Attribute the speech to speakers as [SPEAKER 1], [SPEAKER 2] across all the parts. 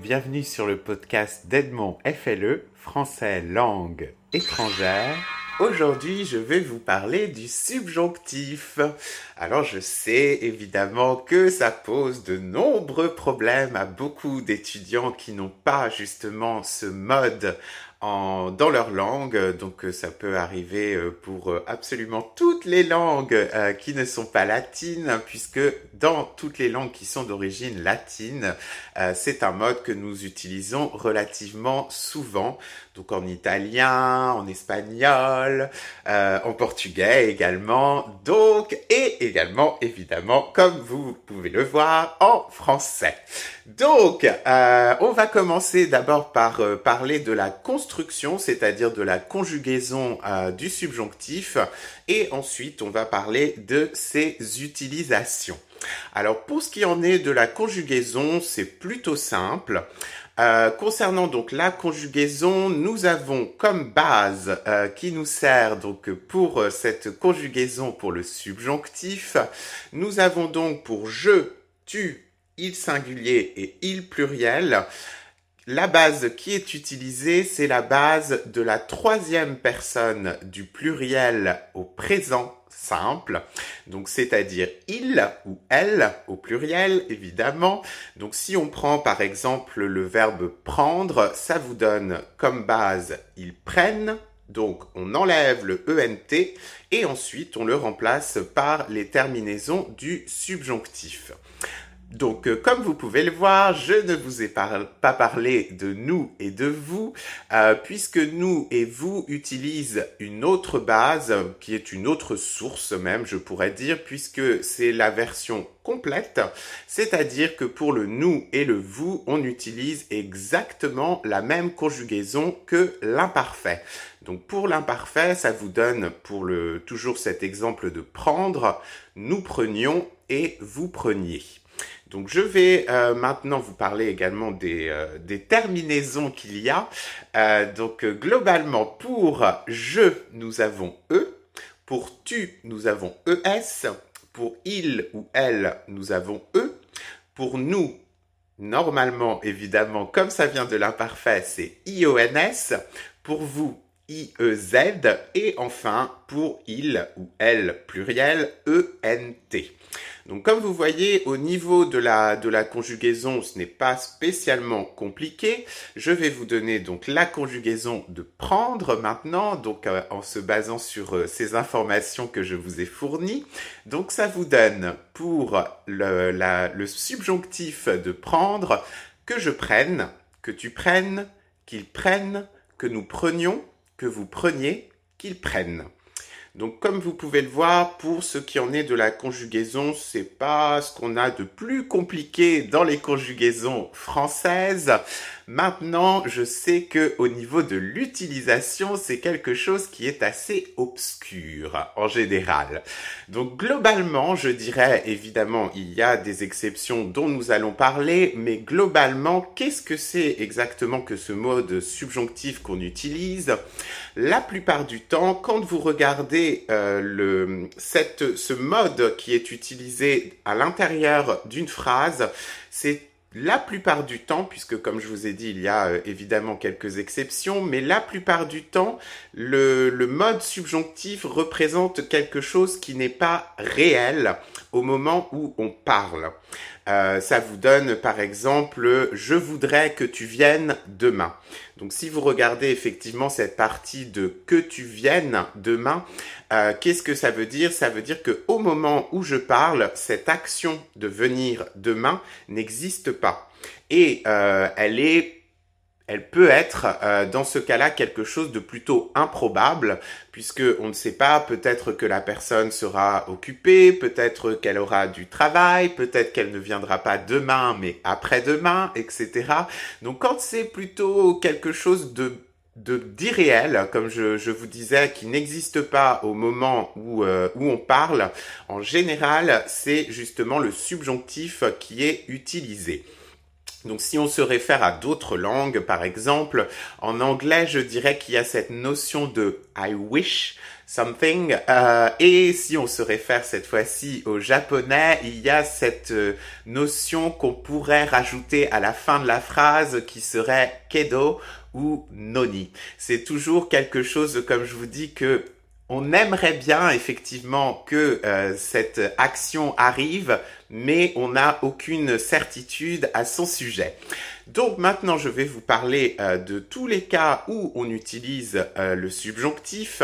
[SPEAKER 1] bienvenue sur le podcast d'Edmond FLE, français langue étrangère. Aujourd'hui, je vais vous parler du subjonctif. Alors, je sais évidemment que ça pose de nombreux problèmes à beaucoup d'étudiants qui n'ont pas justement ce mode en, dans leur langue. Donc euh, ça peut arriver euh, pour euh, absolument toutes les langues qui ne sont pas latines, puisque dans toutes les langues qui sont d'origine latine, c'est un mode que nous utilisons relativement souvent. Donc en italien, en espagnol, en portugais également. Donc et également évidemment, comme vous pouvez le voir, en français. Donc on va commencer d'abord par parler de la construction c'est-à-dire de la conjugaison euh, du subjonctif, et ensuite on va parler de ses utilisations. Alors pour ce qui en est de la conjugaison, c'est plutôt simple. Euh, concernant donc la conjugaison, nous avons comme base euh, qui nous sert donc pour cette conjugaison pour le subjonctif, nous avons donc pour je, tu, il singulier et il pluriel, la base qui est utilisée, c'est la base de la troisième personne du pluriel au présent simple. Donc, c'est-à-dire il ou elle au pluriel, évidemment. Donc, si on prend par exemple le verbe prendre, ça vous donne comme base ils prennent. Donc, on enlève le ENT et ensuite on le remplace par les terminaisons du subjonctif. Donc, euh, comme vous pouvez le voir, je ne vous ai pas parlé de nous et de vous, euh, puisque nous et vous utilisent une autre base, qui est une autre source même, je pourrais dire, puisque c'est la version complète, c'est-à-dire que pour le nous et le vous, on utilise exactement la même conjugaison que l'imparfait. Donc pour l'imparfait, ça vous donne pour le toujours cet exemple de prendre, nous prenions et vous preniez. Donc je vais euh, maintenant vous parler également des, euh, terminaisons qu'il y a. Euh, donc globalement pour je nous avons e, pour tu nous avons es, pour il ou elle nous avons e, pour nous normalement évidemment comme ça vient de l'imparfait c'est ions, pour vous IEZ et enfin pour il ou elle pluriel ENT. Donc comme vous voyez, au niveau de la, de la conjugaison, ce n'est pas spécialement compliqué. Je vais vous donner donc la conjugaison de prendre maintenant, donc euh, en se basant sur euh, ces informations que je vous ai fournies. Donc ça vous donne pour le, le subjonctif de prendre que je prenne, que tu prennes, qu'ils prennent, que nous prenions, que vous preniez, qu'ils prennent. Donc comme vous pouvez le voir, pour ce qui en est de la conjugaison, c'est pas ce qu'on a de plus compliqué dans les conjugaisons françaises. Maintenant, je sais que au niveau de l'utilisation, c'est quelque chose qui est assez obscur en général. Donc globalement, je dirais évidemment, il y a des exceptions dont nous allons parler, mais globalement, qu'est-ce que c'est exactement que ce mode subjonctif qu'on utilise? La plupart du temps, quand vous regardez euh, le, cette, ce mode qui est utilisé à l'intérieur d'une phrase, c'est la plupart du temps, puisque comme je vous ai dit, il y a euh, évidemment quelques exceptions, mais la plupart du temps, le, mode subjonctif représente quelque chose qui n'est pas réel au moment où on parle. Euh, ça vous donne par exemple je voudrais que tu viennes demain. Donc si vous regardez effectivement cette partie de que tu viennes demain, euh, qu'est-ce que ça veut dire? Ça veut dire que au moment où je parle, cette action de venir demain n'existe pas et euh, elle est elle peut être euh, dans ce cas-là quelque chose de plutôt improbable puisque on ne sait pas peut-être que la personne sera occupée, peut-être qu'elle aura du travail, peut-être qu'elle ne viendra pas demain mais après-demain, etc. Donc quand c'est plutôt quelque chose de d'irréel, comme je, vous disais, qui n'existe pas au moment euh, où on parle, en général, c'est justement le subjonctif qui est utilisé. Donc si on se réfère à d'autres langues, par exemple, en anglais, je dirais qu'il y a cette notion de I wish, something. Euh, et si on se réfère cette fois-ci au japonais, il y a cette euh, notion qu'on pourrait rajouter à la fin de la phrase qui serait kedo ou noni. C'est toujours quelque chose, comme je vous dis, que on aimerait bien effectivement que euh, cette action arrive, mais on n'a aucune certitude à son sujet. Donc maintenant, je vais vous parler euh, de tous les cas où on utilise euh, le subjonctif.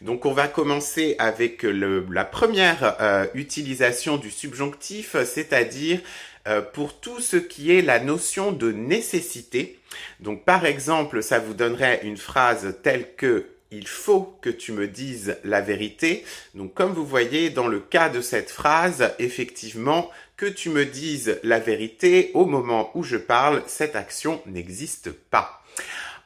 [SPEAKER 1] Donc on va commencer avec la première utilisation du subjonctif, c'est-à-dire pour tout ce qui est la notion de nécessité. Donc par exemple, ça vous donnerait une phrase telle que il faut que tu me dises la vérité. Donc comme vous voyez dans le cas de cette phrase, effectivement, que tu me dises la vérité au moment où je parle, cette action n'existe pas.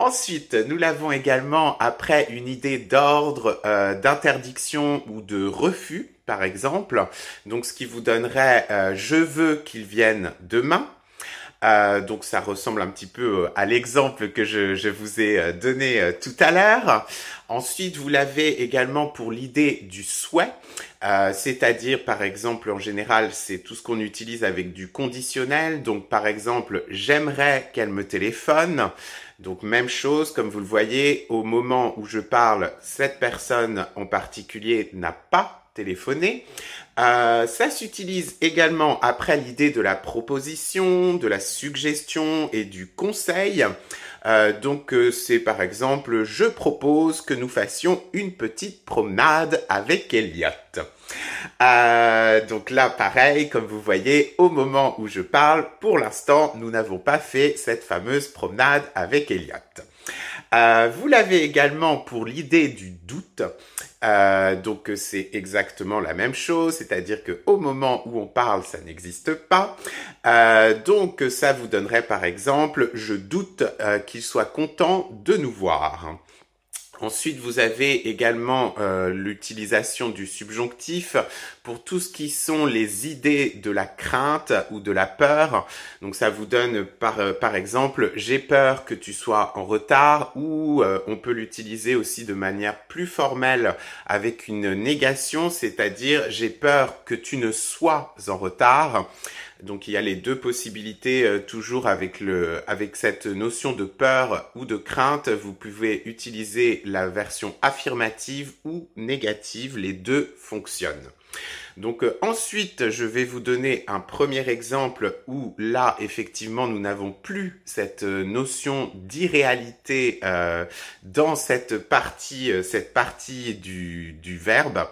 [SPEAKER 1] Ensuite, nous l'avons également après une idée d'ordre, euh, d'interdiction ou de refus, par exemple. Donc ce qui vous donnerait euh, je veux qu'il vienne demain. Euh, donc ça ressemble un petit peu euh, à l'exemple que je, vous ai euh, donné tout à l'heure. Ensuite, vous l'avez également pour l'idée du souhait, c'est-à-dire par exemple en général c'est tout ce qu'on utilise avec du conditionnel. Donc par exemple j'aimerais qu'elle me téléphone. Donc même chose, comme vous le voyez, au moment où je parle, cette personne en particulier n'a pas Euh, ça s'utilise également après l'idée de la proposition, de la suggestion et du conseil. Euh, donc euh, c'est par exemple je propose que nous fassions une petite promenade avec Elliot. donc là pareil comme vous voyez au moment où je parle pour l'instant nous n'avons pas fait cette fameuse promenade avec Elliot. vous l'avez également pour l'idée du doute. Euh, donc c'est exactement la même chose, c'est-à-dire que au moment où on parle, ça n'existe pas. Euh, donc ça vous donnerait par exemple, je doute euh, qu'il soit content de nous voir. Ensuite, vous avez également euh, l'utilisation du subjonctif pour tout ce qui sont les idées de la crainte ou de la peur. Donc ça vous donne par, euh, par exemple, j'ai peur que tu sois en retard ou euh, on peut l'utiliser aussi de manière plus formelle avec une négation, c'est-à-dire j'ai peur que tu ne sois en retard. Donc il y a les deux possibilités euh, toujours avec le avec cette notion de peur ou de crainte, vous pouvez utiliser la version affirmative ou négative, les deux fonctionnent. Donc euh, ensuite, je vais vous donner un premier exemple où là, effectivement, nous n'avons plus cette euh, notion d'irréalité dans cette partie, cette partie du, du verbe.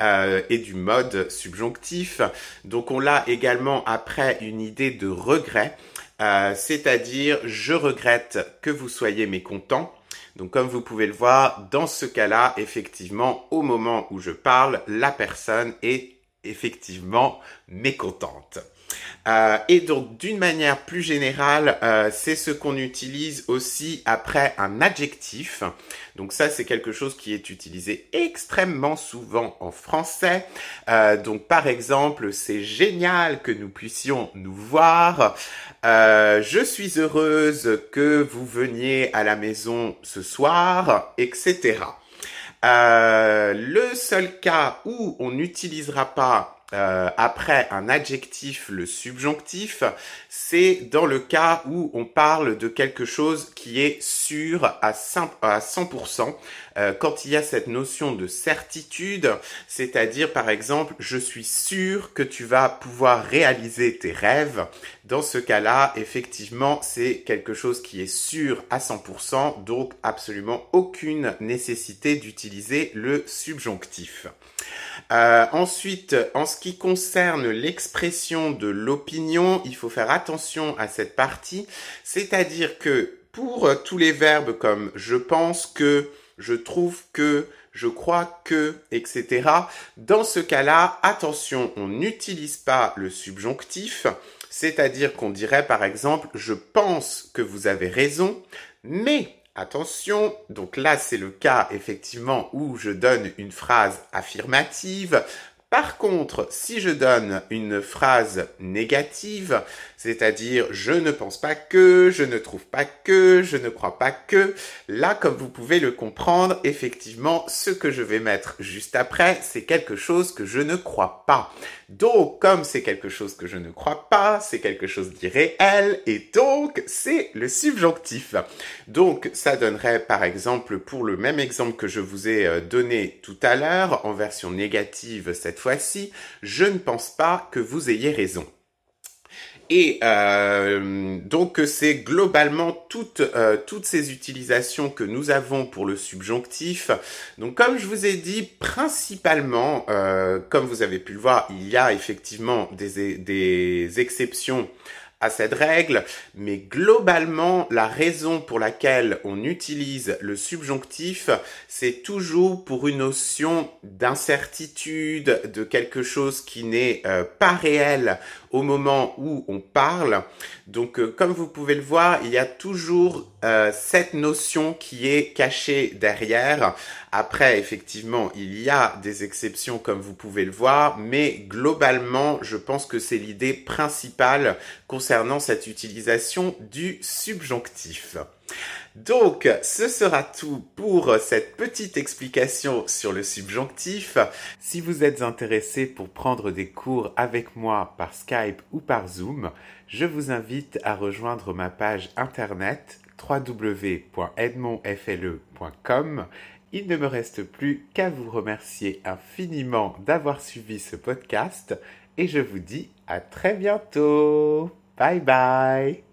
[SPEAKER 1] Euh, et du mode subjonctif. Donc on l'a également après une idée de regret, euh, c'est-à-dire je regrette que vous soyez mécontent. Donc comme vous pouvez le voir, dans ce cas-là, effectivement, au moment où je parle, la personne est effectivement mécontente. Euh, et donc, d'une manière plus générale, euh, c'est ce qu'on utilise aussi après un adjectif. Donc ça, c'est quelque chose qui est utilisé extrêmement souvent en français. Euh, donc, par exemple, c'est génial que nous puissions nous voir. je suis heureuse que vous veniez à la maison ce soir, etc. le seul cas où on n'utilisera pas euh, après un adjectif, le subjonctif, c'est dans le cas où on parle de quelque chose qui est sûr à 100%, euh, quand il y a cette notion de certitude, c'est-à-dire par exemple, je suis sûr que tu vas pouvoir réaliser tes rêves. Dans ce cas-là, effectivement, c'est quelque chose qui est sûr à 100%, donc absolument aucune nécessité d'utiliser le subjonctif. Euh, ensuite, en ce qui concerne l'expression de l'opinion, il faut faire attention à cette partie, c'est-à-dire que pour tous les verbes comme je pense que, je trouve que, je crois que, etc., dans ce cas-là, attention, on n'utilise pas le subjonctif, c'est-à-dire qu'on dirait par exemple je pense que vous avez raison, mais Attention, donc là c'est le cas effectivement où je donne une phrase affirmative. Par contre, si je donne une phrase négative, c'est-à-dire je ne pense pas que, je ne trouve pas que, je ne crois pas que, là, comme vous pouvez le comprendre, effectivement, ce que je vais mettre juste après, c'est quelque chose que je ne crois pas. Donc, comme c'est quelque chose que je ne crois pas, c'est quelque chose d'irréel, et donc, c'est le subjonctif. Donc, ça donnerait, par exemple, pour le même exemple que je vous ai euh, donné tout à l'heure, en version négative cette fois-ci, je ne pense pas que vous ayez raison. Et euh, donc c'est globalement toutes, euh, toutes ces utilisations que nous avons pour le subjonctif. Donc comme je vous ai dit, principalement, euh, comme vous avez pu le voir, il y a effectivement des, exceptions à cette règle, mais globalement, la raison pour laquelle on utilise le subjonctif, c'est toujours pour une notion d'incertitude, de quelque chose qui n'est pas réel au moment où on parle. Donc, euh, comme vous pouvez le voir, il y a toujours euh, cette notion qui est cachée derrière. Après, effectivement, il y a des exceptions comme vous pouvez le voir, mais globalement, je pense que c'est l'idée principale concernant cette utilisation du subjonctif. Donc, ce sera tout pour cette petite explication sur le subjonctif. Si vous êtes intéressé pour prendre des cours avec moi par Skype ou par Zoom, je vous invite à rejoindre ma page internet www.edmondfle.com. Il ne me reste plus qu'à vous remercier infiniment d'avoir suivi ce podcast et je vous dis à très bientôt. Bye bye